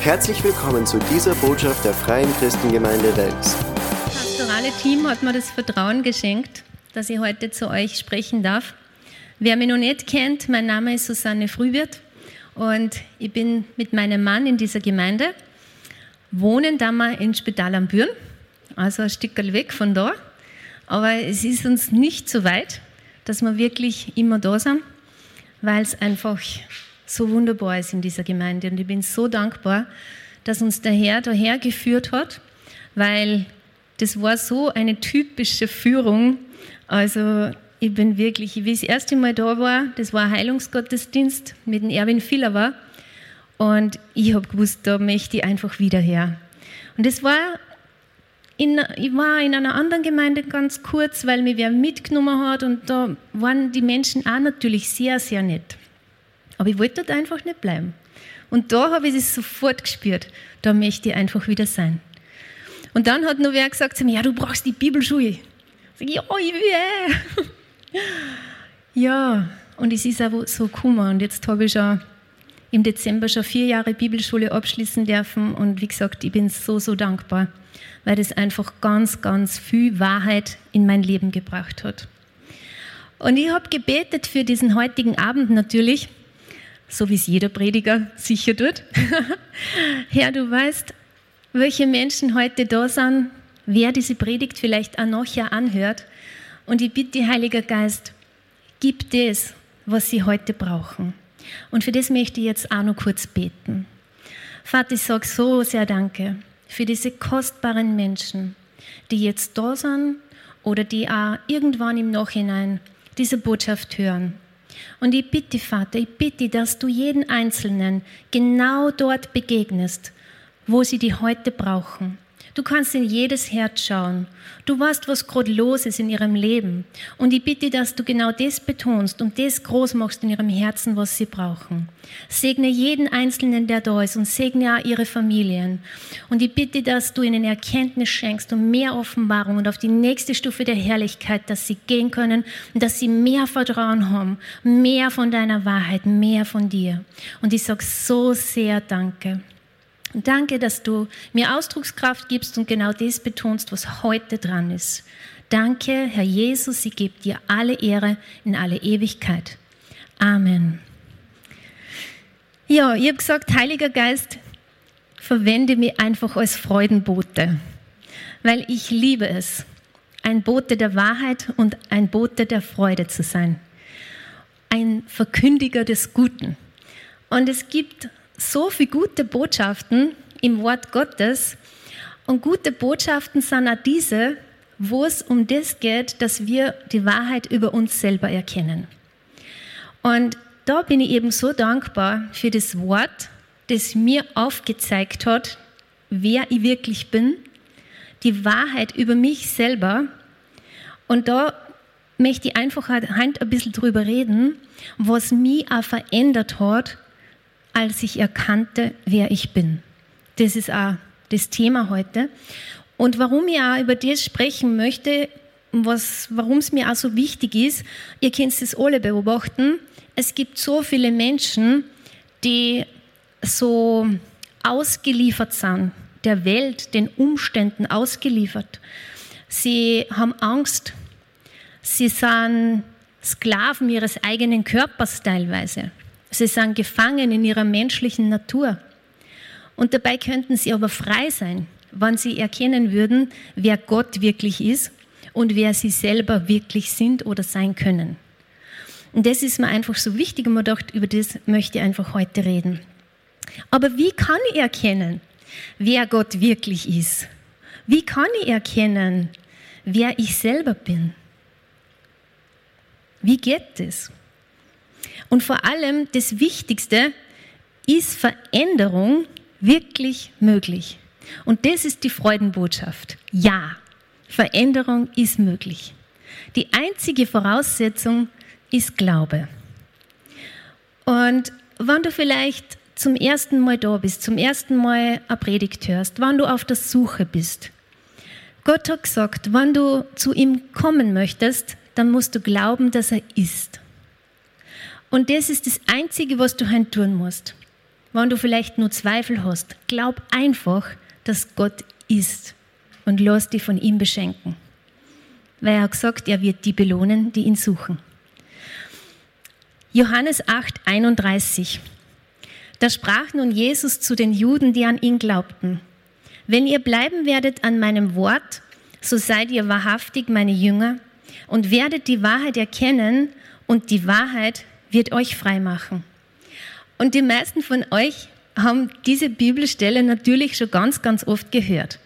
Herzlich willkommen zu dieser Botschaft der Freien Christengemeinde Wels. Das pastorale Team hat mir das Vertrauen geschenkt, dass ich heute zu euch sprechen darf. Wer mich noch nicht kennt, mein Name ist Susanne Frühwirt und ich bin mit meinem Mann in dieser Gemeinde. Wohnen da mal in Spital am Büren, also ein Stück weg von da. Aber es ist uns nicht so weit, dass wir wirklich immer da sind, weil es einfach so wunderbar ist in dieser Gemeinde. Und ich bin so dankbar, dass uns der Herr daher geführt hat, weil das war so eine typische Führung. Also ich bin wirklich, wie ich das erste Mal da war, das war ein Heilungsgottesdienst mit dem Erwin Filler und ich habe gewusst, da möchte ich einfach wieder her. Und das war, in, ich war in einer anderen Gemeinde ganz kurz, weil mich wer mitgenommen hat und da waren die Menschen auch natürlich sehr, sehr nett. Aber ich wollte dort einfach nicht bleiben. Und da habe ich es sofort gespürt, da möchte ich einfach wieder sein. Und dann hat noch wer gesagt zu mir, ja, du brauchst die Bibelschule. Ich sage, ja, ich will. ja, und es ist auch so gekommen. Und jetzt habe ich schon im Dezember schon vier Jahre Bibelschule abschließen dürfen. Und wie gesagt, ich bin so, so dankbar, weil das einfach ganz, ganz viel Wahrheit in mein Leben gebracht hat. Und ich habe gebetet für diesen heutigen Abend natürlich, so wie es jeder Prediger sicher tut. Herr, du weißt, welche Menschen heute da sind, wer diese Predigt vielleicht auch nachher anhört. Und ich bitte, Heiliger Geist, gib das, was sie heute brauchen. Und für das möchte ich jetzt auch noch kurz beten. Vater, ich sage so sehr Danke für diese kostbaren Menschen, die jetzt da sind oder die auch irgendwann im Nachhinein diese Botschaft hören. Und ich bitte, Vater, ich bitte, dass du jeden Einzelnen genau dort begegnest, wo sie die heute brauchen. Du kannst in jedes Herz schauen. Du weißt, was gerade los ist in ihrem Leben. Und ich bitte, dass du genau das betonst und das groß machst in ihrem Herzen, was sie brauchen. Segne jeden Einzelnen, der da ist und segne auch ihre Familien. Und ich bitte, dass du ihnen Erkenntnis schenkst und mehr Offenbarung und auf die nächste Stufe der Herrlichkeit, dass sie gehen können und dass sie mehr Vertrauen haben, mehr von deiner Wahrheit, mehr von dir. Und ich sage so sehr Danke. Danke, dass du mir Ausdruckskraft gibst und genau das betonst, was heute dran ist. Danke, Herr Jesus, ich gebe dir alle Ehre in alle Ewigkeit. Amen. Ja, ich habe gesagt, Heiliger Geist, verwende mich einfach als Freudenbote, weil ich liebe es, ein Bote der Wahrheit und ein Bote der Freude zu sein. Ein Verkündiger des Guten. Und es gibt so viele gute Botschaften im Wort Gottes. Und gute Botschaften sind auch diese, wo es um das geht, dass wir die Wahrheit über uns selber erkennen. Und da bin ich eben so dankbar für das Wort, das mir aufgezeigt hat, wer ich wirklich bin, die Wahrheit über mich selber. Und da möchte ich einfach heute ein bisschen drüber reden, was mich auch verändert hat als ich erkannte, wer ich bin. Das ist auch das Thema heute. Und warum ich auch über das sprechen möchte, warum es mir auch so wichtig ist, ihr könnt es alle beobachten, es gibt so viele Menschen, die so ausgeliefert sind, der Welt, den Umständen ausgeliefert. Sie haben Angst, sie sind Sklaven ihres eigenen Körpers teilweise. Sie sind gefangen in ihrer menschlichen Natur. Und dabei könnten sie aber frei sein, wenn sie erkennen würden, wer Gott wirklich ist und wer sie selber wirklich sind oder sein können. Und das ist mir einfach so wichtig und man dachte, über das möchte ich einfach heute reden. Aber wie kann ich erkennen, wer Gott wirklich ist? Wie kann ich erkennen, wer ich selber bin? Wie geht das? Und vor allem das Wichtigste, ist Veränderung wirklich möglich? Und das ist die Freudenbotschaft. Ja, Veränderung ist möglich. Die einzige Voraussetzung ist Glaube. Und wenn du vielleicht zum ersten Mal da bist, zum ersten Mal eine Predigt hörst, wenn du auf der Suche bist, Gott hat gesagt, wenn du zu ihm kommen möchtest, dann musst du glauben, dass er ist. Und das ist das Einzige, was du heute tun musst. wenn du vielleicht nur Zweifel hast, glaub einfach, dass Gott ist und lass dich von ihm beschenken. Weil er hat gesagt, er wird die belohnen, die ihn suchen. Johannes 8, 31. Da sprach nun Jesus zu den Juden, die an ihn glaubten. Wenn ihr bleiben werdet an meinem Wort, so seid ihr wahrhaftig meine Jünger und werdet die Wahrheit erkennen und die Wahrheit wird euch frei machen. Und die meisten von euch haben diese Bibelstelle natürlich schon ganz, ganz oft gehört.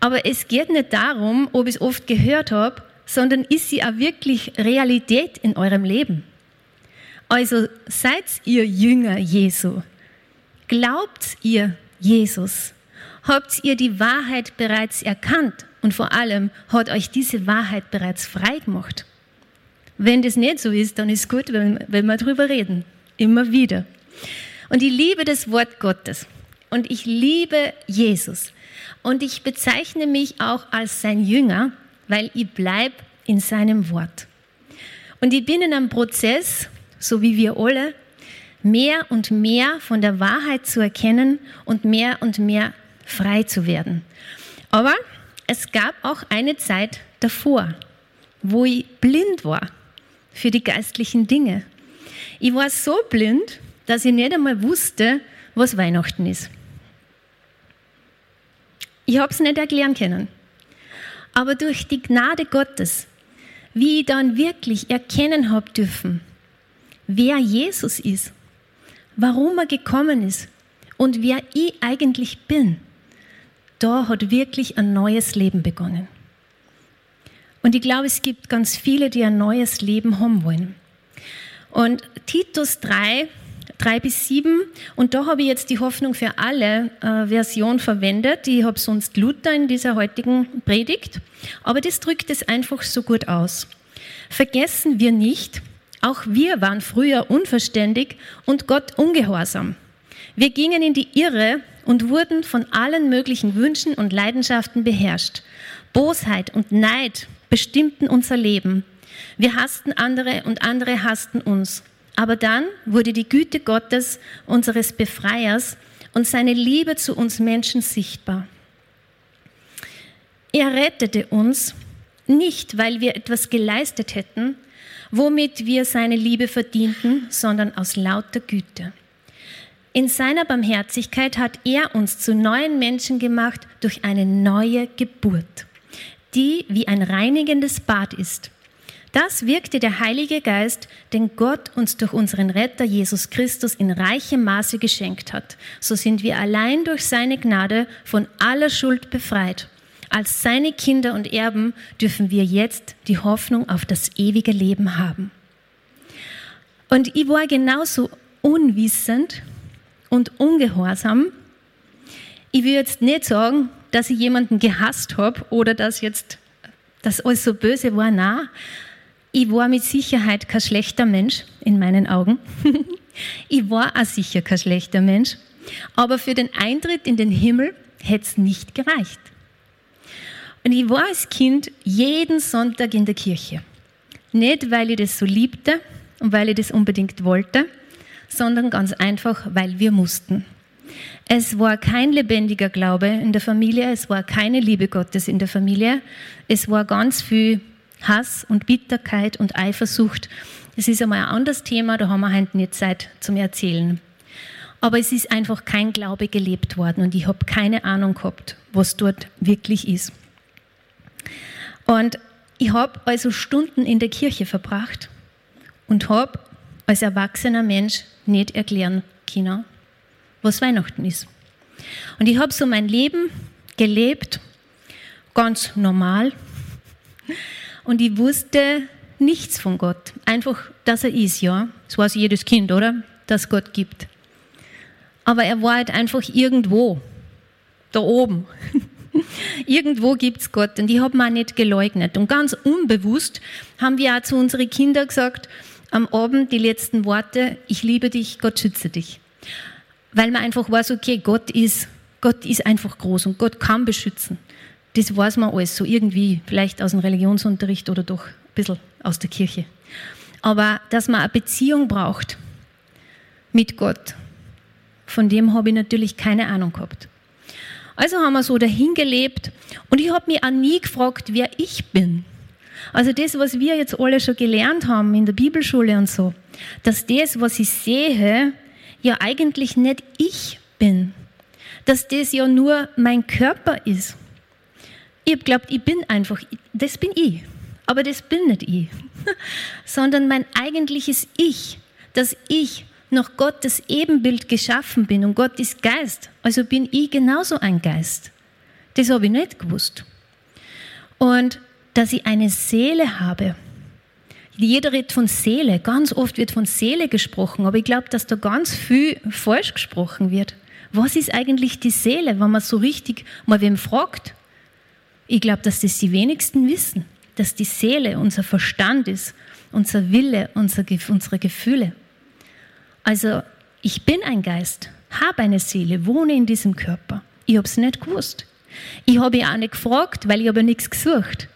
Aber es geht nicht darum, ob ich es oft gehört habe, sondern ist sie auch wirklich Realität in eurem Leben. Also seid ihr Jünger Jesu. Glaubt ihr Jesus? Habt ihr die Wahrheit bereits erkannt? Und vor allem hat euch diese Wahrheit bereits frei gemacht? Wenn das nicht so ist, dann ist gut, wenn, wenn wir darüber reden. Immer wieder. Und ich liebe das Wort Gottes. Und ich liebe Jesus. Und ich bezeichne mich auch als sein Jünger, weil ich bleibe in seinem Wort. Und ich bin in einem Prozess, so wie wir alle, mehr und mehr von der Wahrheit zu erkennen und mehr und mehr frei zu werden. Aber es gab auch eine Zeit davor, wo ich blind war für die geistlichen Dinge. Ich war so blind, dass ich nicht einmal wusste, was Weihnachten ist. Ich habe es nicht erklären können. Aber durch die Gnade Gottes, wie ich dann wirklich erkennen habe dürfen, wer Jesus ist, warum er gekommen ist und wer ich eigentlich bin, da hat wirklich ein neues Leben begonnen. Und ich glaube, es gibt ganz viele, die ein neues Leben haben wollen. Und Titus 3, 3 bis 7, und da habe ich jetzt die Hoffnung für alle äh, Version verwendet. Ich habe sonst Luther in dieser heutigen Predigt, aber das drückt es einfach so gut aus. Vergessen wir nicht, auch wir waren früher unverständig und Gott ungehorsam. Wir gingen in die Irre und wurden von allen möglichen Wünschen und Leidenschaften beherrscht. Bosheit und Neid bestimmten unser Leben. Wir hassten andere und andere hassten uns. Aber dann wurde die Güte Gottes, unseres Befreiers, und seine Liebe zu uns Menschen sichtbar. Er rettete uns nicht, weil wir etwas geleistet hätten, womit wir seine Liebe verdienten, sondern aus lauter Güte. In seiner Barmherzigkeit hat er uns zu neuen Menschen gemacht durch eine neue Geburt, die wie ein reinigendes Bad ist. Das wirkte der Heilige Geist, den Gott uns durch unseren Retter Jesus Christus in reichem Maße geschenkt hat. So sind wir allein durch seine Gnade von aller Schuld befreit. Als seine Kinder und Erben dürfen wir jetzt die Hoffnung auf das ewige Leben haben. Und ich war genauso unwissend und ungehorsam. Ich will jetzt nicht sagen, dass ich jemanden gehasst habe oder dass jetzt das alles so böse war. Nein, ich war mit Sicherheit kein schlechter Mensch in meinen Augen. ich war auch sicher kein schlechter Mensch. Aber für den Eintritt in den Himmel hätte es nicht gereicht. Und ich war als Kind jeden Sonntag in der Kirche. Nicht, weil ich das so liebte und weil ich das unbedingt wollte, sondern ganz einfach, weil wir mussten. Es war kein lebendiger Glaube in der Familie, es war keine Liebe Gottes in der Familie, es war ganz viel Hass und Bitterkeit und Eifersucht. Es ist einmal ein anderes Thema, da haben wir heute nicht Zeit zum Erzählen. Aber es ist einfach kein Glaube gelebt worden und ich habe keine Ahnung gehabt, was dort wirklich ist. Und ich habe also Stunden in der Kirche verbracht und habe als erwachsener Mensch nicht erklären können, was Weihnachten ist. Und ich habe so mein Leben gelebt, ganz normal. Und ich wusste nichts von Gott. Einfach, dass er ist, ja. Das weiß jedes Kind, oder? Dass Gott gibt. Aber er war halt einfach irgendwo. Da oben. Irgendwo gibt es Gott und ich habe mir nicht geleugnet. Und ganz unbewusst haben wir auch zu unseren Kindern gesagt, am Abend die letzten Worte, ich liebe dich, Gott schütze dich. Weil man einfach weiß, okay, Gott ist, Gott ist einfach groß und Gott kann beschützen. Das weiß man alles so irgendwie, vielleicht aus dem Religionsunterricht oder doch ein bisschen aus der Kirche. Aber dass man eine Beziehung braucht mit Gott, von dem habe ich natürlich keine Ahnung gehabt. Also haben wir so dahin gelebt und ich habe mich auch nie gefragt, wer ich bin. Also das, was wir jetzt alle schon gelernt haben in der Bibelschule und so, dass das, was ich sehe, ja eigentlich nicht ich bin. Dass das ja nur mein Körper ist. Ich habe geglaubt, ich bin einfach, das bin ich. Aber das bin nicht ich. Sondern mein eigentliches Ich, dass ich nach Gottes Ebenbild geschaffen bin und Gott ist Geist. Also bin ich genauso ein Geist. Das habe ich nicht gewusst. Und dass ich eine Seele habe. Jeder redet von Seele. Ganz oft wird von Seele gesprochen, aber ich glaube, dass da ganz viel falsch gesprochen wird. Was ist eigentlich die Seele, wenn man so richtig mal wem fragt? Ich glaube, dass das die wenigsten wissen, dass die Seele unser Verstand ist, unser Wille, unser, unsere Gefühle. Also ich bin ein Geist, habe eine Seele, wohne in diesem Körper. Ich habe es nicht gewusst. Ich habe ja auch nicht gefragt, weil ich habe nichts gesucht.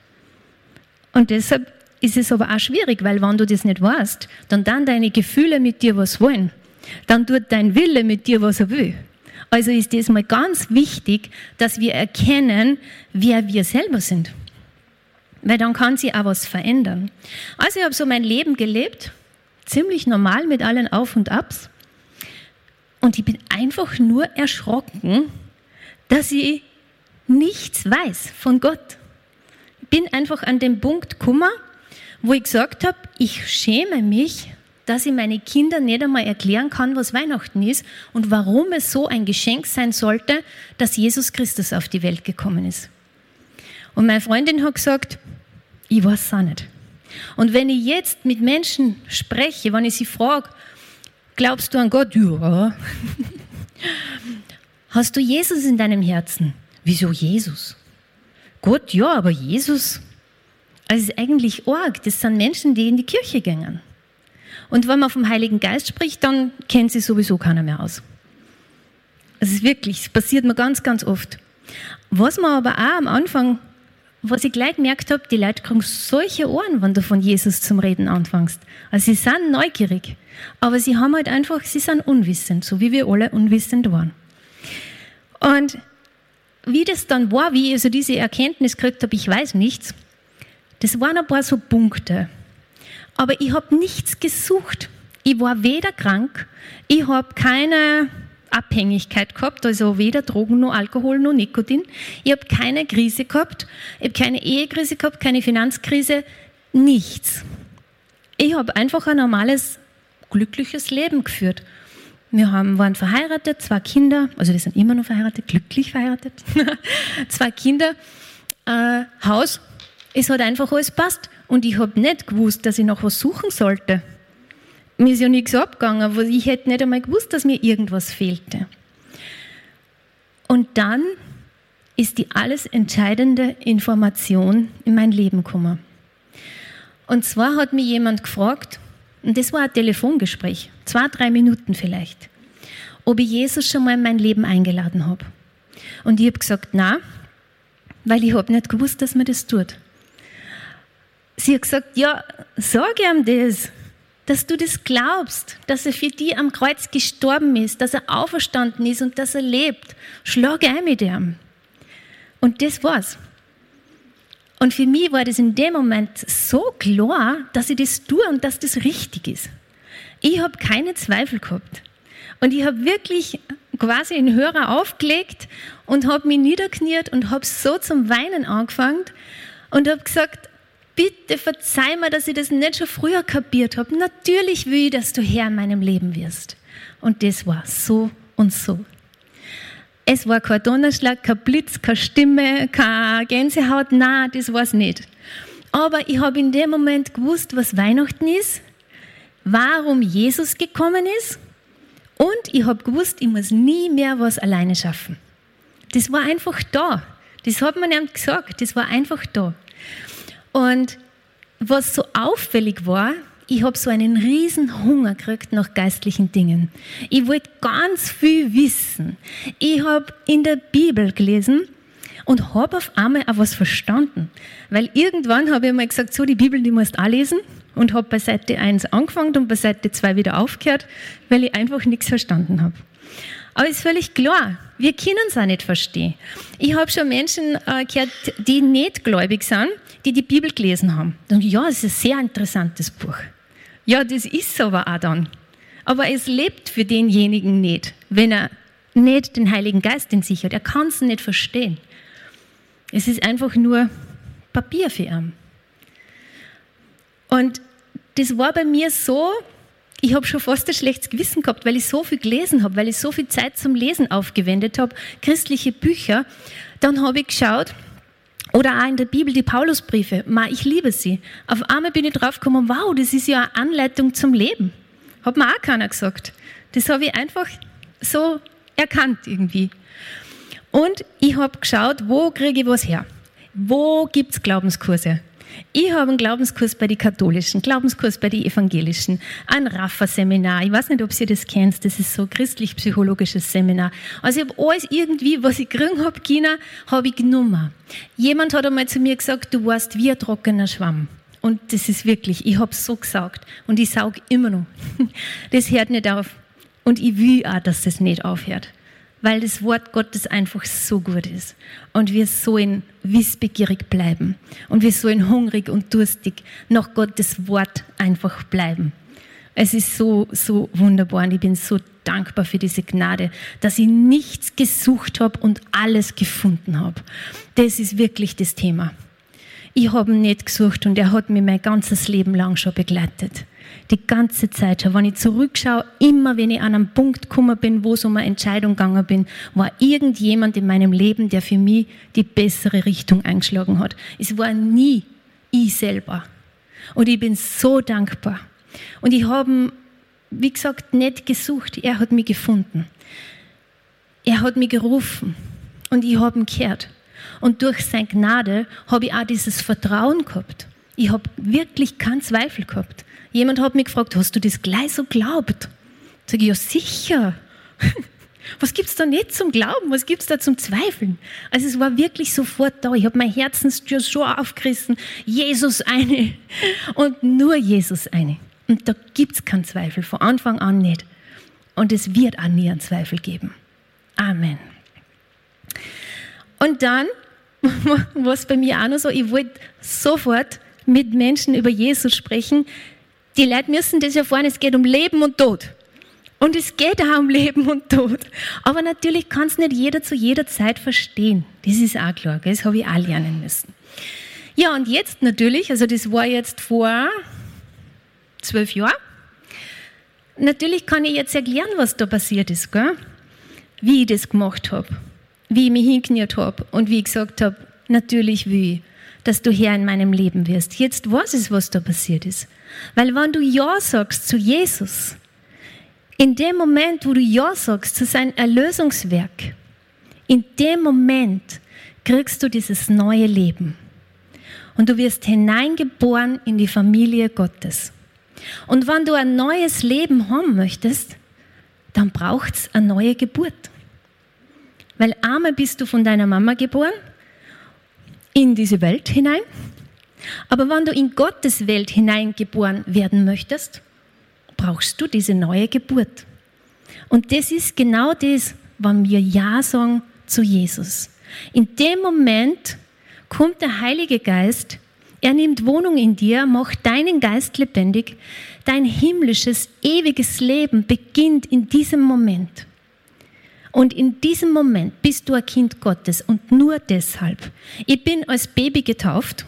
Und deshalb ist es aber auch schwierig, weil wenn du das nicht weißt, dann dann deine Gefühle mit dir was wollen. Dann tut dein Wille mit dir, was er will. Also ist das mal ganz wichtig, dass wir erkennen, wer wir selber sind. Weil dann kann sich auch was verändern. Also ich habe so mein Leben gelebt ziemlich normal mit allen Auf und Abs. Und ich bin einfach nur erschrocken, dass ich nichts weiß von Gott. Bin einfach an dem Punkt gekommen, wo ich gesagt habe, ich schäme mich, dass ich meine Kinder nicht einmal erklären kann, was Weihnachten ist und warum es so ein Geschenk sein sollte, dass Jesus Christus auf die Welt gekommen ist. Und meine Freundin hat gesagt, ich weiß es auch nicht. Und wenn ich jetzt mit Menschen spreche, wenn ich sie frage, glaubst du an Gott? Ja. Hast du Jesus in deinem Herzen? Wieso Jesus? Gott, ja, aber Jesus? Also es ist eigentlich arg. Das sind Menschen, die in die Kirche gehen. Und wenn man vom Heiligen Geist spricht, dann kennt sie sowieso keiner mehr aus. Es ist wirklich, es passiert mir ganz, ganz oft. Was man aber auch am Anfang was ich gleich gemerkt habe, die Leute kriegen solche Ohren, wenn du von Jesus zum Reden anfängst. Also sie sind neugierig, aber sie haben halt einfach, sie sind unwissend, so wie wir alle unwissend waren. Und wie das dann war, wie ich also diese Erkenntnis gekriegt habe, ich weiß nichts, das waren ein paar so Punkte. Aber ich habe nichts gesucht. Ich war weder krank, ich habe keine Abhängigkeit gehabt, also weder Drogen noch Alkohol noch Nikotin. Ich habe keine Krise gehabt, ich habe keine Ehekrise gehabt, keine Finanzkrise, nichts. Ich habe einfach ein normales, glückliches Leben geführt. Wir haben, waren verheiratet, zwei Kinder, also wir sind immer noch verheiratet, glücklich verheiratet, zwei Kinder, äh, Haus. Es hat einfach alles passt und ich habe nicht gewusst, dass ich noch was suchen sollte mir ist ja nichts abgegangen, aber ich hätte nicht einmal gewusst, dass mir irgendwas fehlte. Und dann ist die alles entscheidende Information in mein Leben gekommen. Und zwar hat mir jemand gefragt, und das war ein Telefongespräch, zwei, drei Minuten vielleicht, ob ich Jesus schon mal in mein Leben eingeladen habe. Und ich habe gesagt, na, weil ich habe nicht gewusst, dass man das tut. Sie hat gesagt, ja, sag ihm das dass du das glaubst, dass er für dich am Kreuz gestorben ist, dass er auferstanden ist und dass er lebt. Schlag ein mit ihm. Und das war's. Und für mich war das in dem Moment so klar, dass ich das tue und dass das richtig ist. Ich habe keine Zweifel gehabt. Und ich habe wirklich quasi den Hörer aufgelegt und habe mich niederkniert und habe so zum Weinen angefangen und habe gesagt, bitte verzeih mir, dass ich das nicht schon früher kapiert habe. Natürlich will ich, dass du Herr in meinem Leben wirst. Und das war so und so. Es war kein Donnerschlag, kein Blitz, keine Stimme, keine Gänsehaut, nein, das war es nicht. Aber ich habe in dem Moment gewusst, was Weihnachten ist, warum Jesus gekommen ist und ich habe gewusst, ich muss nie mehr was alleine schaffen. Das war einfach da. Das hat man ihm gesagt, das war einfach da. Und was so auffällig war, ich habe so einen riesen Hunger gekriegt nach geistlichen Dingen. Ich wollte ganz viel wissen. Ich habe in der Bibel gelesen und habe auf einmal auch was verstanden. Weil irgendwann habe ich mal gesagt, so die Bibel, die musst du auch lesen und habe bei Seite 1 angefangen und bei Seite 2 wieder aufgehört, weil ich einfach nichts verstanden habe. Aber ist völlig klar, wir können es auch nicht verstehen. Ich habe schon Menschen äh, gehört, die nicht gläubig sind, die die Bibel gelesen haben. Und ja, es ist ein sehr interessantes Buch. Ja, das ist aber auch dann. Aber es lebt für denjenigen nicht, wenn er nicht den Heiligen Geist in sich hat. Er kann es nicht verstehen. Es ist einfach nur Papier für ihn. Und das war bei mir so, ich habe schon fast ein schlechtes Gewissen gehabt, weil ich so viel gelesen habe, weil ich so viel Zeit zum Lesen aufgewendet habe, christliche Bücher. Dann habe ich geschaut, oder auch in der Bibel die Paulusbriefe, Ma, ich liebe sie. Auf einmal bin ich draufgekommen, wow, das ist ja eine Anleitung zum Leben. Hat mir auch keiner gesagt. Das habe ich einfach so erkannt irgendwie. Und ich habe geschaut, wo kriege ich was her? Wo gibt es Glaubenskurse? Ich habe einen Glaubenskurs bei den Katholischen, Glaubenskurs bei den Evangelischen, ein Raffa-Seminar. Ich weiß nicht, ob ihr das kennt. Das ist so ein christlich-psychologisches Seminar. Also ich habe alles irgendwie, was ich gekriegt habe, China, habe ich genommen. Jemand hat einmal zu mir gesagt, du warst wie ein trockener Schwamm. Und das ist wirklich, ich habe so gesagt. Und ich saug immer noch. Das hört nicht auf. Und ich will auch, dass das nicht aufhört weil das Wort Gottes einfach so gut ist. Und wir sollen wissbegierig bleiben. Und wir sollen hungrig und durstig nach Gottes Wort einfach bleiben. Es ist so, so wunderbar und ich bin so dankbar für diese Gnade, dass ich nichts gesucht habe und alles gefunden habe. Das ist wirklich das Thema. Ich habe ihn nicht gesucht und er hat mich mein ganzes Leben lang schon begleitet die ganze Zeit schon. Wenn ich zurückschaue, immer wenn ich an einen Punkt gekommen bin, wo es um eine Entscheidung gegangen bin, war irgendjemand in meinem Leben, der für mich die bessere Richtung eingeschlagen hat. Es war nie ich selber. Und ich bin so dankbar. Und ich habe, wie gesagt, nicht gesucht. Er hat mich gefunden. Er hat mich gerufen. Und ich habe ihn gehört. Und durch seine Gnade habe ich auch dieses Vertrauen gehabt. Ich habe wirklich keinen Zweifel gehabt. Jemand hat mich gefragt, hast du das gleich so glaubt? Sag ich, ja sicher. Was gibt es da nicht zum Glauben? Was gibt es da zum Zweifeln? Also es war wirklich sofort da. Ich habe mein Herzenstür so aufgerissen. Jesus eine und nur Jesus eine. Und da gibt es keinen Zweifel, von Anfang an nicht. Und es wird auch nie einen Zweifel geben. Amen. Und dann war es bei mir auch noch so, ich wollte sofort mit Menschen über Jesus sprechen, die Leute müssen das erfahren, es geht um Leben und Tod. Und es geht auch um Leben und Tod. Aber natürlich kann es nicht jeder zu jeder Zeit verstehen. Das ist auch klar, das habe ich auch lernen müssen. Ja, und jetzt natürlich, also das war jetzt vor zwölf Jahren. Natürlich kann ich jetzt erklären, was da passiert ist, gell? wie ich das gemacht habe, wie ich mich hingekniert habe und wie ich gesagt habe, natürlich will ich dass du Herr in meinem Leben wirst. Jetzt weiß ich, was da passiert ist. Weil wenn du Ja sagst zu Jesus, in dem Moment, wo du Ja sagst zu seinem Erlösungswerk, in dem Moment kriegst du dieses neue Leben. Und du wirst hineingeboren in die Familie Gottes. Und wenn du ein neues Leben haben möchtest, dann braucht es eine neue Geburt. Weil einmal bist du von deiner Mama geboren in diese Welt hinein. Aber wenn du in Gottes Welt hineingeboren werden möchtest, brauchst du diese neue Geburt. Und das ist genau das, wenn wir Ja sagen zu Jesus. In dem Moment kommt der Heilige Geist, er nimmt Wohnung in dir, macht deinen Geist lebendig, dein himmlisches, ewiges Leben beginnt in diesem Moment. Und in diesem Moment bist du ein Kind Gottes und nur deshalb. Ich bin als Baby getauft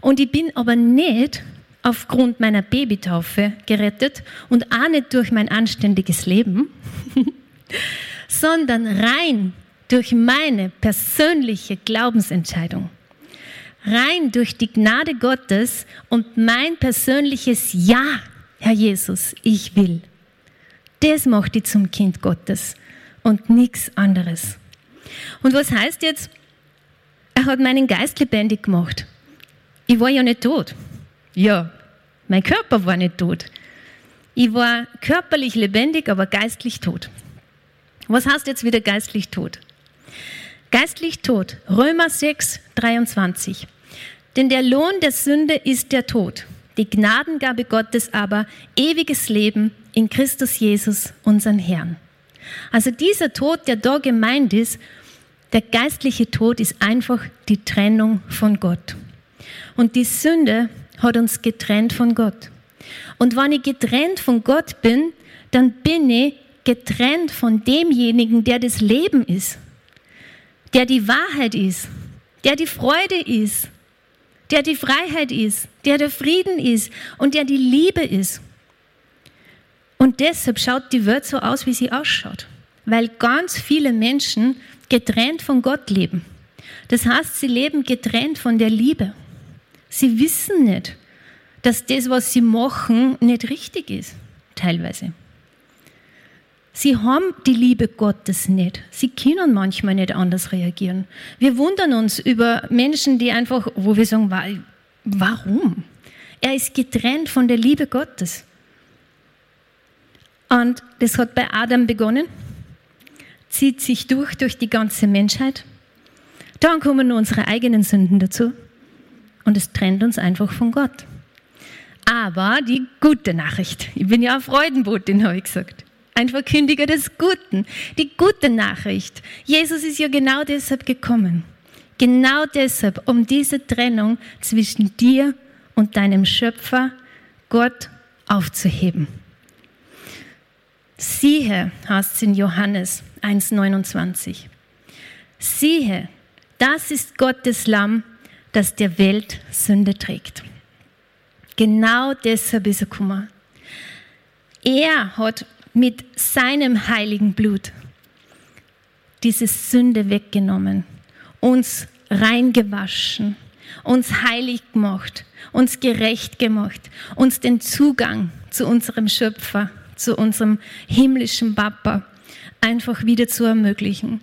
und ich bin aber nicht aufgrund meiner Babytaufe gerettet und auch nicht durch mein anständiges Leben, sondern rein durch meine persönliche Glaubensentscheidung. Rein durch die Gnade Gottes und mein persönliches Ja, Herr Jesus, ich will. Das macht dich zum Kind Gottes und nichts anderes. Und was heißt jetzt, er hat meinen Geist lebendig gemacht. Ich war ja nicht tot. Ja, mein Körper war nicht tot. Ich war körperlich lebendig, aber geistlich tot. Was heißt jetzt wieder geistlich tot? Geistlich tot. Römer 6, 23. Denn der Lohn der Sünde ist der Tod. Die Gnadengabe Gottes aber ewiges Leben in Christus Jesus, unseren Herrn. Also dieser Tod, der da gemeint ist, der geistliche Tod ist einfach die Trennung von Gott. Und die Sünde hat uns getrennt von Gott. Und wenn ich getrennt von Gott bin, dann bin ich getrennt von demjenigen, der das Leben ist, der die Wahrheit ist, der die Freude ist, der die Freiheit ist, der der Frieden ist und der die Liebe ist. Und deshalb schaut die Welt so aus, wie sie ausschaut, weil ganz viele Menschen getrennt von Gott leben. Das heißt, sie leben getrennt von der Liebe. Sie wissen nicht, dass das, was sie machen, nicht richtig ist, teilweise. Sie haben die Liebe Gottes nicht. Sie können manchmal nicht anders reagieren. Wir wundern uns über Menschen, die einfach, wo wir sagen, warum? Er ist getrennt von der Liebe Gottes. Und das hat bei Adam begonnen, zieht sich durch, durch die ganze Menschheit. Dann kommen unsere eigenen Sünden dazu. Und es trennt uns einfach von Gott. Aber die gute Nachricht, ich bin ja ein Freudenbotin, habe ich gesagt ein Verkündiger des Guten. Die gute Nachricht. Jesus ist ja genau deshalb gekommen. Genau deshalb, um diese Trennung zwischen dir und deinem Schöpfer, Gott, aufzuheben. Siehe, heißt es in Johannes 1,29. Siehe, das ist Gottes Lamm, das der Welt Sünde trägt. Genau deshalb ist er gekommen. Er hat mit seinem heiligen Blut diese Sünde weggenommen, uns reingewaschen, uns heilig gemacht, uns gerecht gemacht, uns den Zugang zu unserem Schöpfer, zu unserem himmlischen Papa einfach wieder zu ermöglichen.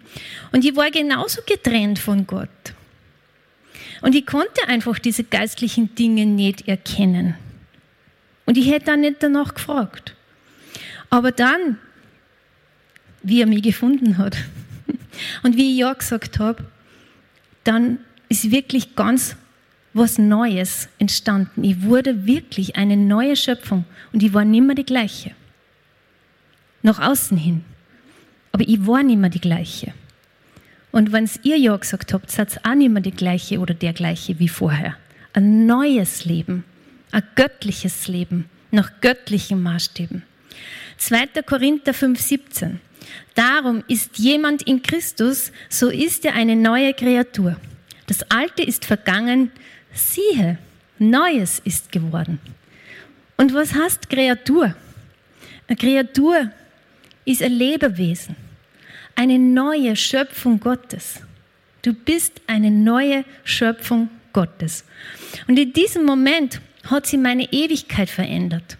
Und ich war genauso getrennt von Gott. Und ich konnte einfach diese geistlichen Dinge nicht erkennen. Und ich hätte dann nicht danach gefragt. Aber dann, wie er mich gefunden hat und wie ich ja gesagt habe, dann ist wirklich ganz was Neues entstanden. Ich wurde wirklich eine neue Schöpfung und ich war nicht mehr die gleiche. Nach außen hin. Aber ich war nicht mehr die gleiche. Und wenn ihr ja gesagt habt, seid auch nicht mehr die gleiche oder der gleiche wie vorher. Ein neues Leben, ein göttliches Leben, nach göttlichen Maßstäben. 2. Korinther 5,17. Darum ist jemand in Christus, so ist er eine neue Kreatur. Das Alte ist vergangen, siehe, Neues ist geworden. Und was heißt Kreatur? Eine Kreatur ist ein Lebewesen, eine neue Schöpfung Gottes. Du bist eine neue Schöpfung Gottes. Und in diesem Moment hat sie meine Ewigkeit verändert.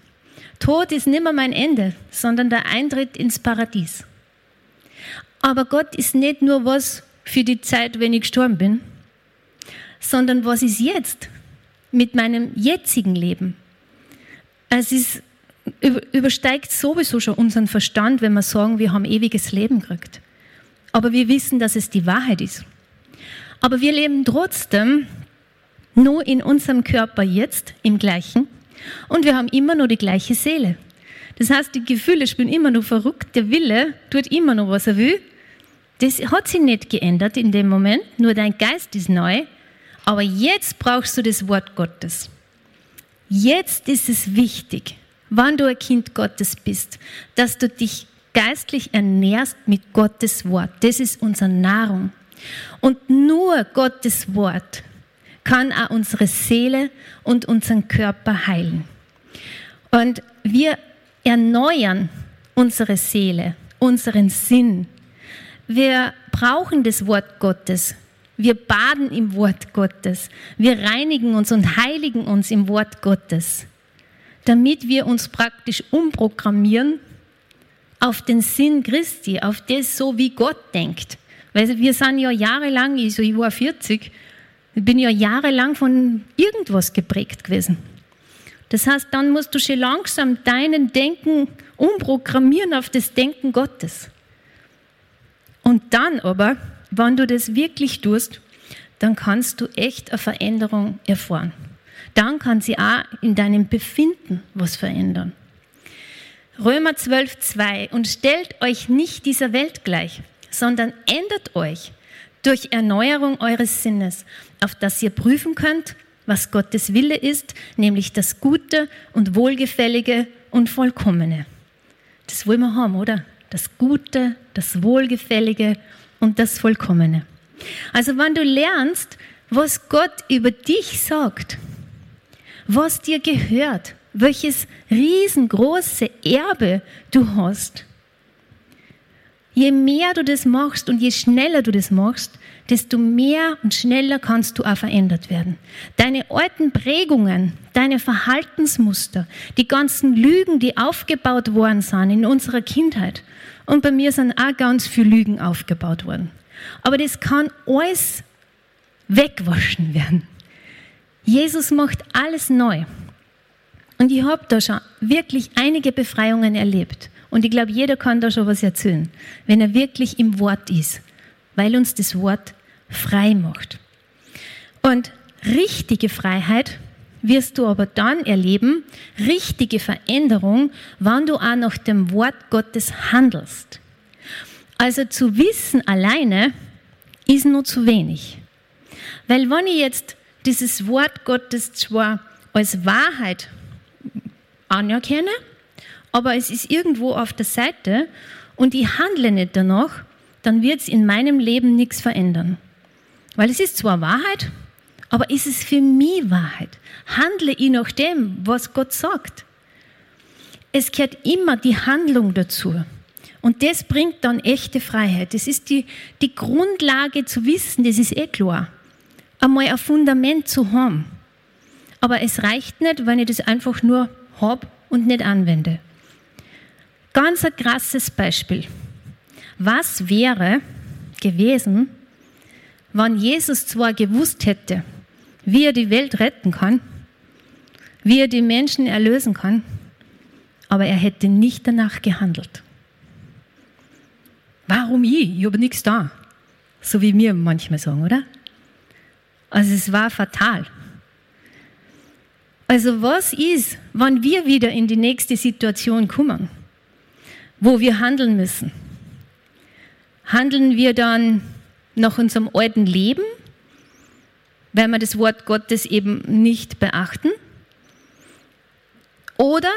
Tod ist nicht mehr mein Ende, sondern der Eintritt ins Paradies. Aber Gott ist nicht nur was für die Zeit, wenn ich gestorben bin, sondern was ist jetzt mit meinem jetzigen Leben? Es ist, übersteigt sowieso schon unseren Verstand, wenn wir sagen, wir haben ewiges Leben gekriegt. Aber wir wissen, dass es die Wahrheit ist. Aber wir leben trotzdem nur in unserem Körper jetzt im gleichen und wir haben immer nur die gleiche Seele. Das heißt, die Gefühle spielen immer nur verrückt, der Wille tut immer noch, was er will. Das hat sich nicht geändert in dem Moment, nur dein Geist ist neu. Aber jetzt brauchst du das Wort Gottes. Jetzt ist es wichtig, wann du ein Kind Gottes bist, dass du dich geistlich ernährst mit Gottes Wort. Das ist unsere Nahrung. Und nur Gottes Wort kann auch unsere Seele und unseren Körper heilen. Und wir erneuern unsere Seele, unseren Sinn. Wir brauchen das Wort Gottes. Wir baden im Wort Gottes. Wir reinigen uns und heiligen uns im Wort Gottes, damit wir uns praktisch umprogrammieren auf den Sinn Christi, auf das so, wie Gott denkt. Weil wir sind ja jahrelang, ich, war 40, ich bin ja jahrelang von irgendwas geprägt gewesen. Das heißt, dann musst du schon langsam deinen Denken umprogrammieren auf das Denken Gottes. Und dann aber, wenn du das wirklich tust, dann kannst du echt eine Veränderung erfahren. Dann kann sie auch in deinem Befinden was verändern. Römer 12, 2. Und stellt euch nicht dieser Welt gleich, sondern ändert euch durch Erneuerung eures Sinnes, auf dass ihr prüfen könnt, was Gottes Wille ist, nämlich das Gute und Wohlgefällige und Vollkommene. Das wollen wir haben, oder? Das Gute, das Wohlgefällige und das Vollkommene. Also wenn du lernst, was Gott über dich sagt, was dir gehört, welches riesengroße Erbe du hast, je mehr du das machst und je schneller du das machst, desto mehr und schneller kannst du auch verändert werden. Deine alten Prägungen, deine Verhaltensmuster, die ganzen Lügen, die aufgebaut worden sind in unserer Kindheit. Und bei mir sind auch ganz viele Lügen aufgebaut worden. Aber das kann alles wegwaschen werden. Jesus macht alles neu. Und ich habe da schon wirklich einige Befreiungen erlebt. Und ich glaube, jeder kann da schon was erzählen, wenn er wirklich im Wort ist, weil uns das Wort frei macht. Und richtige Freiheit wirst du aber dann erleben, richtige Veränderung, wann du auch nach dem Wort Gottes handelst. Also zu wissen alleine ist nur zu wenig. Weil wenn ich jetzt dieses Wort Gottes zwar als Wahrheit anerkenne, aber es ist irgendwo auf der Seite und ich handle nicht danach, dann wird es in meinem Leben nichts verändern. Weil es ist zwar Wahrheit, aber ist es für mich Wahrheit? Handle ich nach dem, was Gott sagt? Es gehört immer die Handlung dazu. Und das bringt dann echte Freiheit. Das ist die, die Grundlage zu wissen, das ist eh klar. Einmal ein Fundament zu haben. Aber es reicht nicht, wenn ich das einfach nur habe und nicht anwende. Ganz ein krasses Beispiel. Was wäre gewesen, wenn Jesus zwar gewusst hätte, wie er die Welt retten kann, wie er die Menschen erlösen kann, aber er hätte nicht danach gehandelt. Warum ich? Ich habe nichts da. So wie wir manchmal sagen, oder? Also es war fatal. Also was ist, wenn wir wieder in die nächste Situation kommen, wo wir handeln müssen? Handeln wir dann nach unserem alten Leben, weil wir das Wort Gottes eben nicht beachten? Oder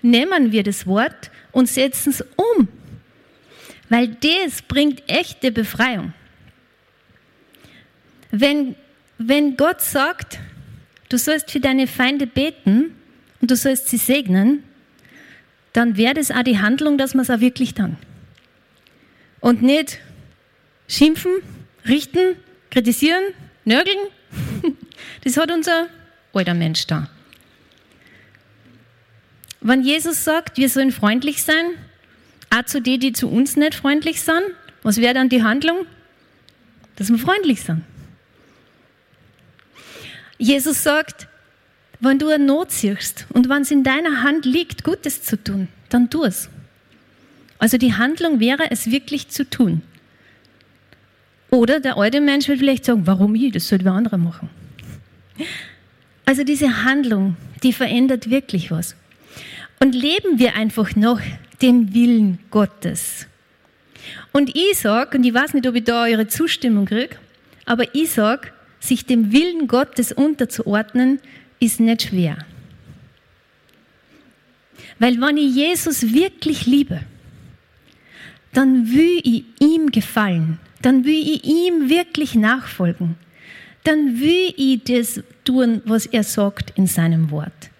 nehmen wir das Wort und setzen es um? Weil das bringt echte Befreiung. Wenn, wenn Gott sagt, du sollst für deine Feinde beten und du sollst sie segnen, dann wäre das auch die Handlung, dass man es auch wirklich dann. Und nicht, Schimpfen, richten, kritisieren, nörgeln, das hat unser alter Mensch da. Wenn Jesus sagt, wir sollen freundlich sein, auch zu denen, die zu uns nicht freundlich sind, was wäre dann die Handlung? Dass wir freundlich sind. Jesus sagt, wenn du eine Not siehst und wenn es in deiner Hand liegt, Gutes zu tun, dann tu es. Also die Handlung wäre, es wirklich zu tun. Oder der alte Mensch wird vielleicht sagen, warum ich? Das sollte wer andere machen. Also diese Handlung, die verändert wirklich was. Und leben wir einfach noch dem Willen Gottes. Und ich sage, und ich weiß nicht, ob ich da eure Zustimmung kriege, aber ich sage, sich dem Willen Gottes unterzuordnen, ist nicht schwer. Weil wenn ich Jesus wirklich liebe, dann will ich ihm gefallen dann will ich ihm wirklich nachfolgen. Dann will ich das tun, was er sagt in seinem Wort.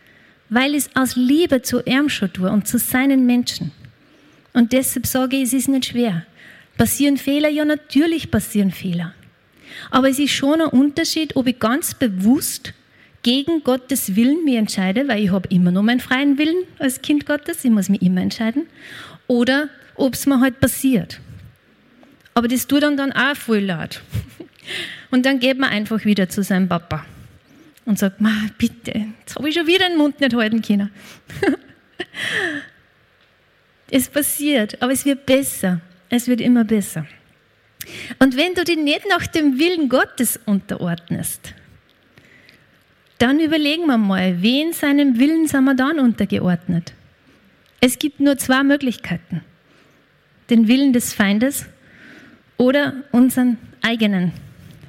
Weil es aus Liebe zu ihm schon tue und zu seinen Menschen. Und deshalb sage ich, es ist nicht schwer. Passieren Fehler? Ja, natürlich passieren Fehler. Aber es ist schon ein Unterschied, ob ich ganz bewusst gegen Gottes Willen mich entscheide, weil ich habe immer nur meinen freien Willen als Kind Gottes, ich muss mich immer entscheiden, oder ob es mir halt passiert. Aber das tut dann, dann auch voll laut. Und dann geht man einfach wieder zu seinem Papa und sagt, Ma, bitte, jetzt habe ich schon wieder den Mund nicht halten können. es passiert, aber es wird besser. Es wird immer besser. Und wenn du dich nicht nach dem Willen Gottes unterordnest, dann überlegen wir mal, wen seinem Willen sind wir dann untergeordnet? Es gibt nur zwei Möglichkeiten. Den Willen des Feindes oder unseren eigenen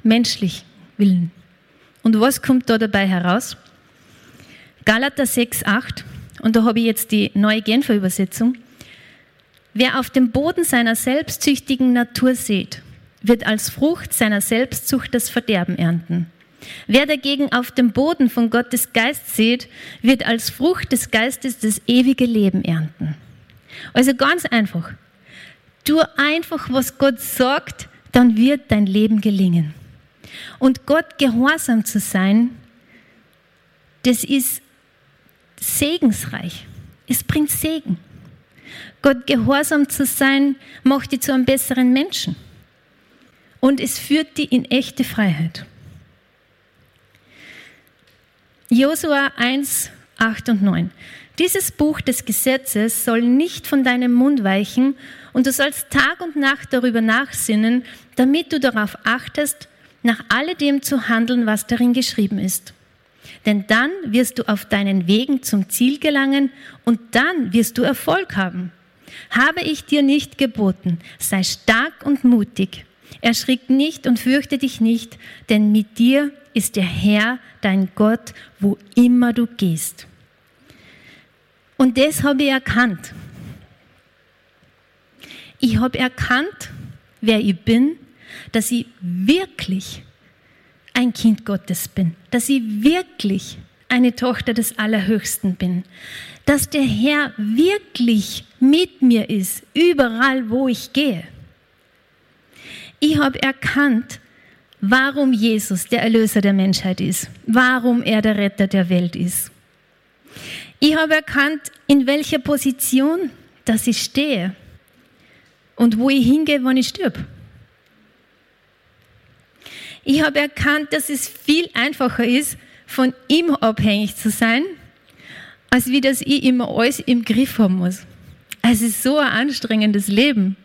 menschlichen Willen. Und was kommt da dabei heraus? Galater 6, 8, und da habe ich jetzt die neue Genfer Übersetzung. Wer auf dem Boden seiner selbstsüchtigen Natur sät, wird als Frucht seiner Selbstzucht das Verderben ernten. Wer dagegen auf dem Boden von Gottes Geist sät, wird als Frucht des Geistes das ewige Leben ernten. Also ganz einfach. Tu einfach, was Gott sagt, dann wird dein Leben gelingen. Und Gott gehorsam zu sein, das ist segensreich. Es bringt Segen. Gott gehorsam zu sein, macht dich zu einem besseren Menschen. Und es führt dich in echte Freiheit. Josua 1, 8 und 9. Dieses Buch des Gesetzes soll nicht von deinem Mund weichen und du sollst Tag und Nacht darüber nachsinnen, damit du darauf achtest, nach alledem zu handeln, was darin geschrieben ist. Denn dann wirst du auf deinen Wegen zum Ziel gelangen und dann wirst du Erfolg haben. Habe ich dir nicht geboten, sei stark und mutig. Erschrick nicht und fürchte dich nicht, denn mit dir ist der Herr, dein Gott, wo immer du gehst. Und das habe ich erkannt. Ich habe erkannt, wer ich bin, dass ich wirklich ein Kind Gottes bin, dass ich wirklich eine Tochter des Allerhöchsten bin, dass der Herr wirklich mit mir ist, überall, wo ich gehe. Ich habe erkannt, warum Jesus der Erlöser der Menschheit ist, warum er der Retter der Welt ist. Ich habe erkannt, in welcher Position, dass ich stehe und wo ich hingehe, wenn ich stirb. Ich habe erkannt, dass es viel einfacher ist, von ihm abhängig zu sein, als wie dass ich immer alles im Griff haben muss. Es ist so ein anstrengendes Leben.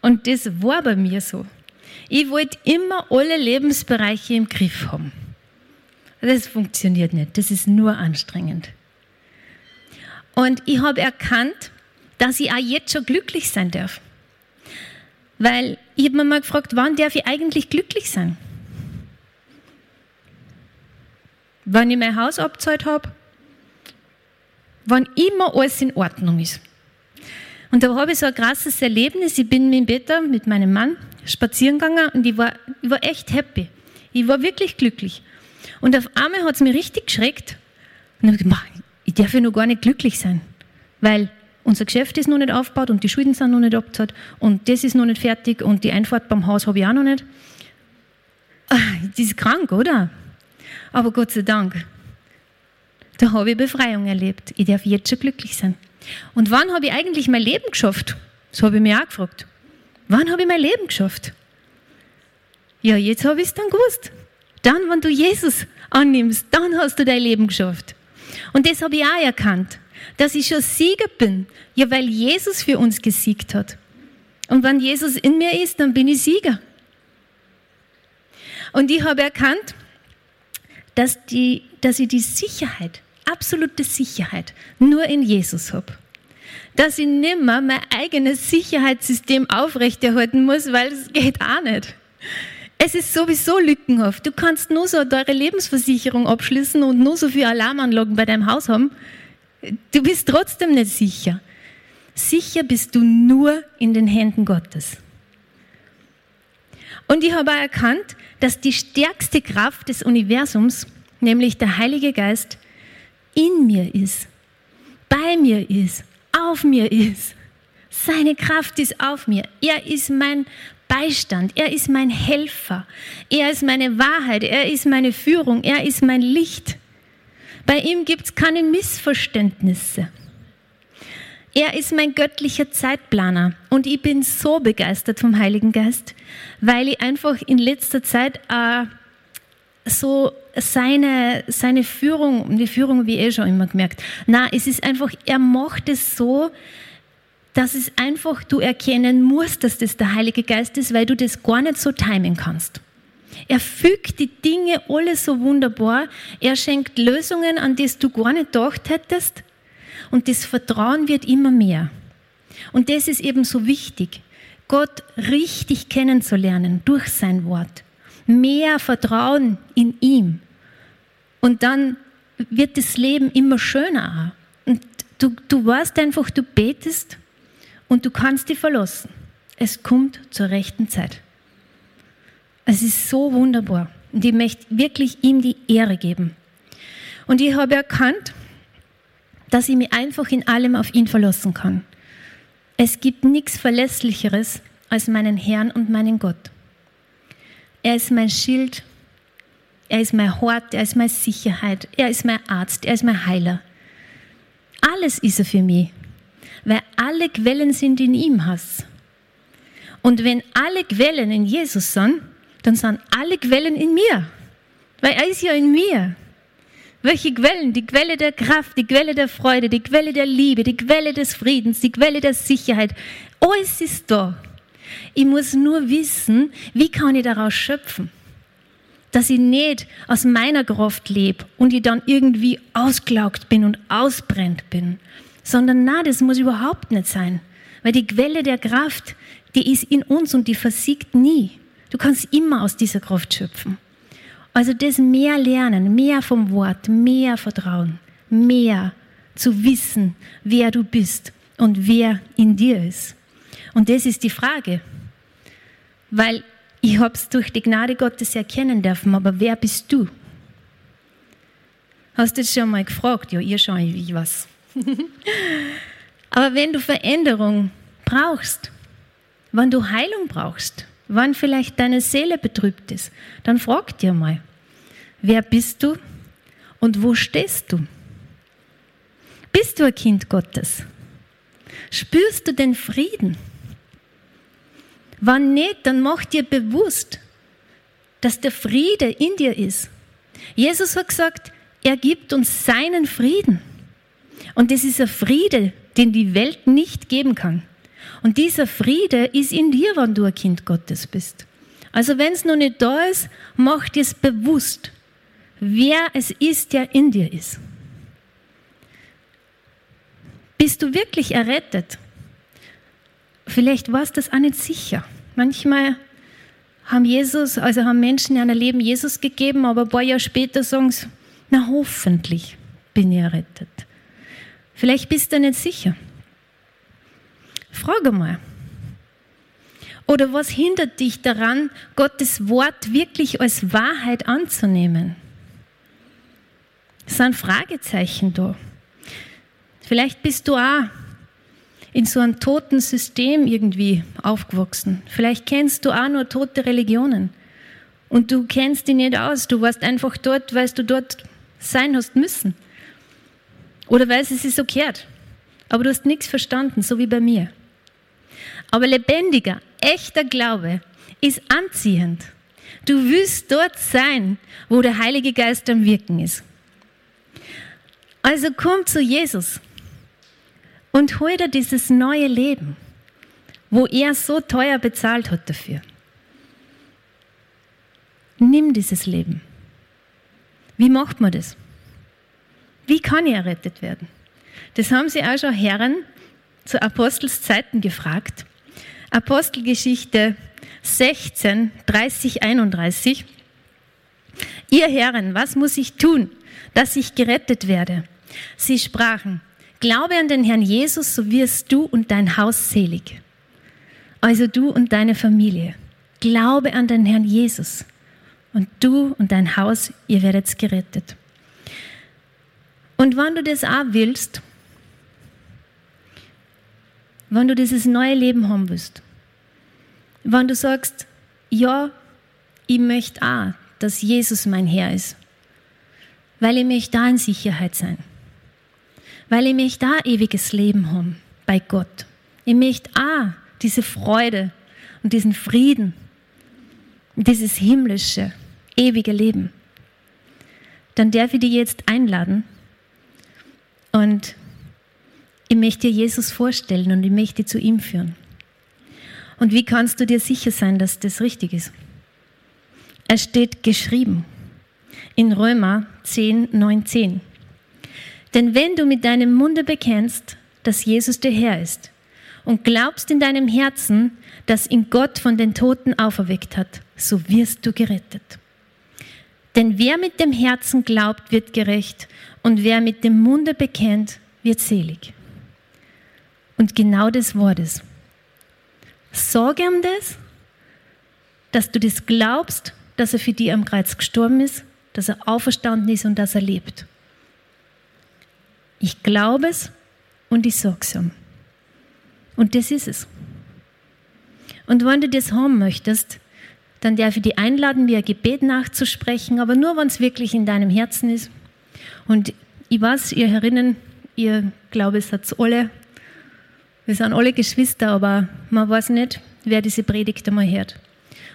Und das war bei mir so. Ich wollte immer alle Lebensbereiche im Griff haben. Das funktioniert nicht. Das ist nur anstrengend. Und ich habe erkannt, dass ich auch jetzt schon glücklich sein darf. Weil ich habe mir mal gefragt, wann darf ich eigentlich glücklich sein? Wenn ich mein Haus abgezahlt habe, wann immer alles in Ordnung ist. Und da habe ich so ein krasses Erlebnis. Ich bin mit Bett mit meinem Mann spazieren gegangen und ich war, ich war echt happy. Ich war wirklich glücklich. Und auf einmal hat es mich richtig geschreckt. Und ich habe gedacht, ich darf ja noch gar nicht glücklich sein, weil unser Geschäft ist noch nicht aufgebaut und die Schulden sind noch nicht abgezahlt und das ist noch nicht fertig und die Einfahrt beim Haus habe ich auch noch nicht. Ah, das ist krank, oder? Aber Gott sei Dank, da habe ich Befreiung erlebt. Ich darf jetzt schon glücklich sein. Und wann habe ich eigentlich mein Leben geschafft? Das habe ich mir auch gefragt. Wann habe ich mein Leben geschafft? Ja, jetzt habe ich es dann gewusst. Dann, wenn du Jesus annimmst, dann hast du dein Leben geschafft. Und das habe ich auch erkannt, dass ich schon Sieger bin. Ja, weil Jesus für uns gesiegt hat. Und wenn Jesus in mir ist, dann bin ich Sieger. Und ich habe erkannt, dass, die, dass ich die Sicherheit, absolute Sicherheit, nur in Jesus habe dass ich nimmer mein eigenes Sicherheitssystem aufrechterhalten muss, weil es geht auch nicht. Es ist sowieso lückenhaft. Du kannst nur so deine Lebensversicherung abschließen und nur so viele Alarmanlagen bei deinem Haus haben. Du bist trotzdem nicht sicher. Sicher bist du nur in den Händen Gottes. Und ich habe auch erkannt, dass die stärkste Kraft des Universums, nämlich der Heilige Geist, in mir ist, bei mir ist auf mir ist. Seine Kraft ist auf mir. Er ist mein Beistand. Er ist mein Helfer. Er ist meine Wahrheit. Er ist meine Führung. Er ist mein Licht. Bei ihm gibt es keine Missverständnisse. Er ist mein göttlicher Zeitplaner und ich bin so begeistert vom Heiligen Geist, weil ich einfach in letzter Zeit äh, so seine, seine Führung, die Führung wie eh schon immer gemerkt. Na, es ist einfach, er macht es so, dass es einfach du erkennen musst, dass das der Heilige Geist ist, weil du das gar nicht so timen kannst. Er fügt die Dinge alle so wunderbar. Er schenkt Lösungen, an die du gar nicht gedacht hättest. und das Vertrauen wird immer mehr. Und das ist eben so wichtig, Gott richtig kennenzulernen durch sein Wort. Mehr Vertrauen in ihm. Und dann wird das Leben immer schöner. Und du, du weißt einfach, du betest und du kannst dich verlassen. Es kommt zur rechten Zeit. Es ist so wunderbar. Und ich möchte wirklich ihm die Ehre geben. Und ich habe erkannt, dass ich mich einfach in allem auf ihn verlassen kann. Es gibt nichts Verlässlicheres als meinen Herrn und meinen Gott. Er ist mein Schild, er ist mein Hort, er ist meine Sicherheit, er ist mein Arzt, er ist mein Heiler. Alles ist er für mich, weil alle Quellen sind in ihm hast. Und wenn alle Quellen in Jesus sind, dann sind alle Quellen in mir, weil er ist ja in mir. Welche Quellen? Die Quelle der Kraft, die Quelle der Freude, die Quelle der Liebe, die Quelle des Friedens, die Quelle der Sicherheit. Alles ist da. Ich muss nur wissen, wie kann ich daraus schöpfen? Dass ich nicht aus meiner Kraft lebe und ich dann irgendwie ausgelaugt bin und ausbrennt bin, sondern na, das muss überhaupt nicht sein. Weil die Quelle der Kraft, die ist in uns und die versiegt nie. Du kannst immer aus dieser Kraft schöpfen. Also das mehr lernen, mehr vom Wort, mehr Vertrauen, mehr zu wissen, wer du bist und wer in dir ist. Und das ist die Frage. Weil ich habe es durch die Gnade Gottes erkennen dürfen, aber wer bist du? Hast du das schon mal gefragt? Ja, ihr schon, ich was. aber wenn du Veränderung brauchst, wenn du Heilung brauchst, wann vielleicht deine Seele betrübt ist, dann frag dir mal, wer bist du und wo stehst du? Bist du ein Kind Gottes? Spürst du den Frieden? Wann nicht, dann mach dir bewusst, dass der Friede in dir ist. Jesus hat gesagt, er gibt uns seinen Frieden. Und das ist ein Friede, den die Welt nicht geben kann. Und dieser Friede ist in dir, wenn du ein Kind Gottes bist. Also wenn es noch nicht da ist, mach dir es bewusst, wer es ist, der in dir ist. Bist du wirklich errettet? Vielleicht warst du das auch nicht sicher. Manchmal haben Jesus, also haben Menschen in einem Leben Jesus gegeben, aber ein paar Jahre später sagen sie, na hoffentlich bin ich errettet. Vielleicht bist du nicht sicher. Frage mal. Oder was hindert dich daran, Gottes Wort wirklich als Wahrheit anzunehmen? Es sind Fragezeichen da. Vielleicht bist du auch in so einem toten System irgendwie aufgewachsen. Vielleicht kennst du auch nur tote Religionen. Und du kennst die nicht aus. Du warst einfach dort, weil du dort sein hast müssen. Oder weil es sich so gehört. Aber du hast nichts verstanden, so wie bei mir. Aber lebendiger, echter Glaube ist anziehend. Du willst dort sein, wo der Heilige Geist am Wirken ist. Also komm zu Jesus und hol dir dieses neue Leben, wo er so teuer bezahlt hat dafür. Nimm dieses Leben. Wie macht man das? Wie kann ich errettet werden? Das haben sie auch schon Herren zu Apostelszeiten gefragt. Apostelgeschichte 16, 30, 31. Ihr Herren, was muss ich tun, dass ich gerettet werde? Sie sprachen, Glaube an den Herrn Jesus, so wirst du und dein Haus selig. Also du und deine Familie. Glaube an den Herrn Jesus. Und du und dein Haus, ihr werdet gerettet. Und wenn du das auch willst, wenn du dieses neue Leben haben willst, wenn du sagst, ja, ich möchte auch, dass Jesus mein Herr ist, weil ich möchte da in Sicherheit sein weil ich möchte da ewiges Leben haben bei Gott. Ich möchte auch diese Freude und diesen Frieden dieses himmlische, ewige Leben. Dann darf ich dich jetzt einladen und ich möchte dir Jesus vorstellen und ich möchte dich zu ihm führen. Und wie kannst du dir sicher sein, dass das richtig ist? Es steht geschrieben in Römer 10, 9, 10. Denn wenn du mit deinem Munde bekennst, dass Jesus der Herr ist und glaubst in deinem Herzen, dass ihn Gott von den Toten auferweckt hat, so wirst du gerettet. Denn wer mit dem Herzen glaubt, wird gerecht und wer mit dem Munde bekennt, wird selig. Und genau das Wort ist. Sorge um das, dass du das glaubst, dass er für dich am Kreuz gestorben ist, dass er auferstanden ist und dass er lebt. Ich glaube es und ich sage es ihm. Und das ist es. Und wenn du das haben möchtest, dann darf ich dich einladen, mir ein Gebet nachzusprechen, aber nur, wenn es wirklich in deinem Herzen ist. Und ich weiß, ihr Herinnen, ihr glaube, es hat alle, wir sind alle Geschwister, aber man weiß nicht, wer diese Predigt einmal hört.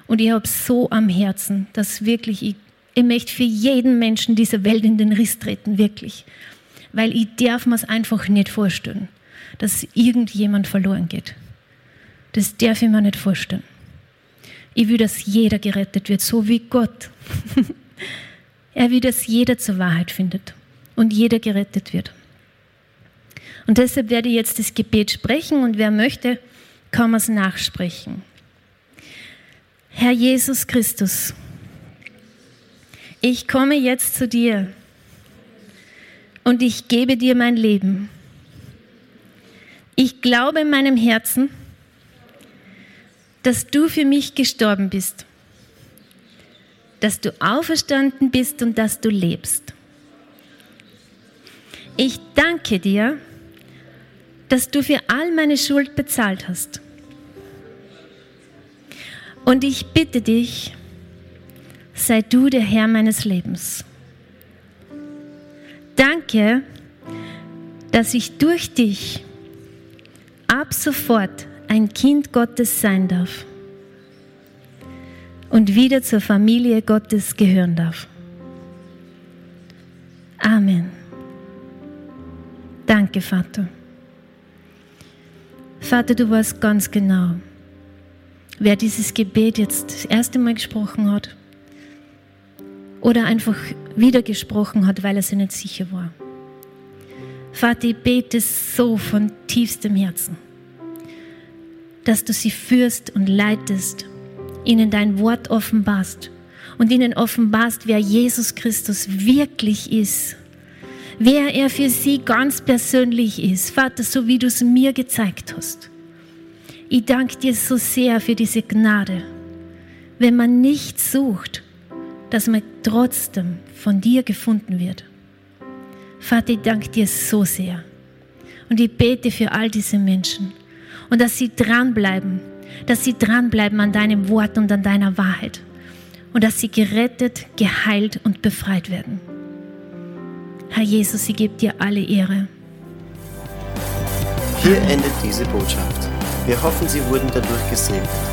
Und ich habe so am Herzen, dass wirklich, ich, ich möchte für jeden Menschen dieser Welt in den Riss treten, wirklich weil ich darf mir es einfach nicht vorstellen, dass irgendjemand verloren geht. Das darf ich mir nicht vorstellen. Ich will, dass jeder gerettet wird, so wie Gott. er will, dass jeder zur Wahrheit findet und jeder gerettet wird. Und deshalb werde ich jetzt das Gebet sprechen und wer möchte, kann man es nachsprechen. Herr Jesus Christus, ich komme jetzt zu dir und ich gebe dir mein Leben. Ich glaube in meinem Herzen, dass du für mich gestorben bist, dass du auferstanden bist und dass du lebst. Ich danke dir, dass du für all meine Schuld bezahlt hast. Und ich bitte dich, sei du der Herr meines Lebens. Danke, dass ich durch dich ab sofort ein Kind Gottes sein darf und wieder zur Familie Gottes gehören darf. Amen. Danke, Vater. Vater, du weißt ganz genau, wer dieses Gebet jetzt das erste Mal gesprochen hat oder einfach wieder gesprochen hat, weil er sich nicht sicher war. Vater, ich bete so von tiefstem Herzen, dass du sie führst und leitest, ihnen dein Wort offenbarst und ihnen offenbarst, wer Jesus Christus wirklich ist, wer er für sie ganz persönlich ist. Vater, so wie du es mir gezeigt hast. Ich danke dir so sehr für diese Gnade. Wenn man nicht sucht, dass man trotzdem von dir gefunden wird. Vater, ich danke dir so sehr. Und ich bete für all diese Menschen. Und dass sie dranbleiben, dass sie dranbleiben an deinem Wort und an deiner Wahrheit. Und dass sie gerettet, geheilt und befreit werden. Herr Jesus, ich gebe dir alle Ehre. Hier endet diese Botschaft. Wir hoffen, Sie wurden dadurch gesegnet.